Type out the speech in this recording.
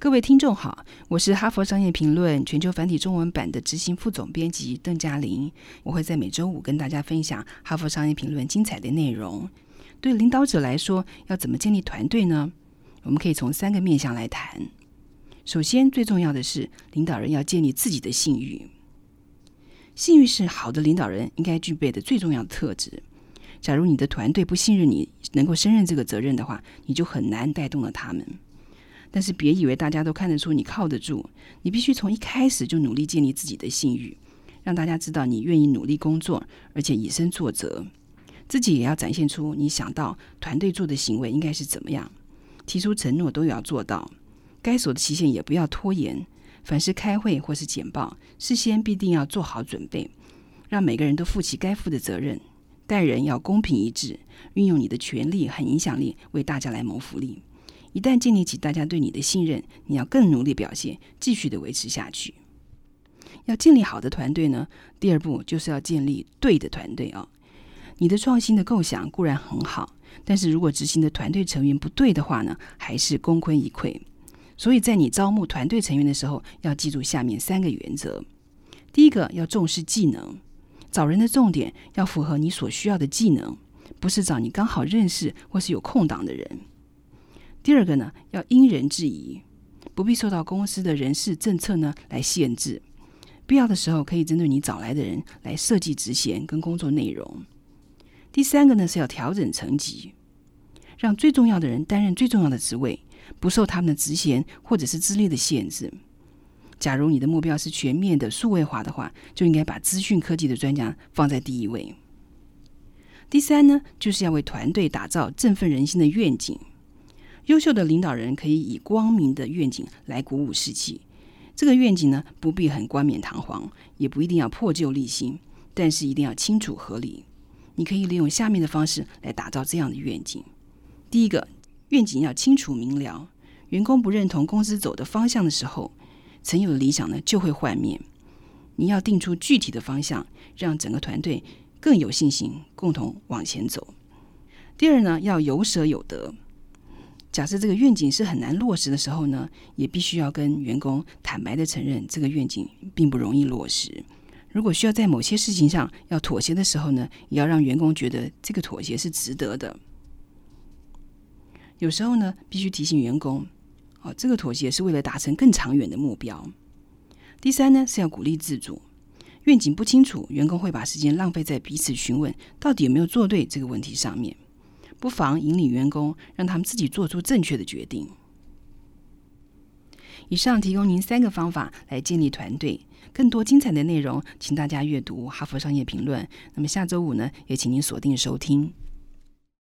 各位听众好，我是哈佛商业评论全球繁体中文版的执行副总编辑邓嘉玲。我会在每周五跟大家分享哈佛商业评论精彩的内容。对领导者来说，要怎么建立团队呢？我们可以从三个面向来谈。首先，最重要的是领导人要建立自己的信誉。信誉是好的领导人应该具备的最重要的特质。假如你的团队不信任你能够胜任这个责任的话，你就很难带动了他们。但是别以为大家都看得出你靠得住，你必须从一开始就努力建立自己的信誉，让大家知道你愿意努力工作，而且以身作则。自己也要展现出你想到团队做的行为应该是怎么样，提出承诺都要做到，该守的期限也不要拖延。凡是开会或是简报，事先必定要做好准备，让每个人都负起该负的责任。待人要公平一致，运用你的权力和影响力为大家来谋福利。一旦建立起大家对你的信任，你要更努力表现，继续的维持下去。要建立好的团队呢，第二步就是要建立对的团队啊。你的创新的构想固然很好，但是如果执行的团队成员不对的话呢，还是功亏一篑。所以在你招募团队成员的时候，要记住下面三个原则：第一个，要重视技能，找人的重点要符合你所需要的技能，不是找你刚好认识或是有空档的人。第二个呢，要因人制宜，不必受到公司的人事政策呢来限制。必要的时候，可以针对你找来的人来设计职衔跟工作内容。第三个呢，是要调整层级，让最重要的人担任最重要的职位，不受他们的职衔或者是资历的限制。假如你的目标是全面的数位化的话，就应该把资讯科技的专家放在第一位。第三呢，就是要为团队打造振奋人心的愿景。优秀的领导人可以以光明的愿景来鼓舞士气。这个愿景呢，不必很冠冕堂皇，也不一定要破旧立新，但是一定要清楚合理。你可以利用下面的方式来打造这样的愿景：第一个，愿景要清楚明了。员工不认同公司走的方向的时候，曾有的理想呢就会幻灭。你要定出具体的方向，让整个团队更有信心，共同往前走。第二呢，要有舍有得。假设这个愿景是很难落实的时候呢，也必须要跟员工坦白的承认，这个愿景并不容易落实。如果需要在某些事情上要妥协的时候呢，也要让员工觉得这个妥协是值得的。有时候呢，必须提醒员工，哦，这个妥协是为了达成更长远的目标。第三呢，是要鼓励自主。愿景不清楚，员工会把时间浪费在彼此询问到底有没有做对这个问题上面。不妨引领员工，让他们自己做出正确的决定。以上提供您三个方法来建立团队。更多精彩的内容，请大家阅读《哈佛商业评论》。那么下周五呢，也请您锁定收听。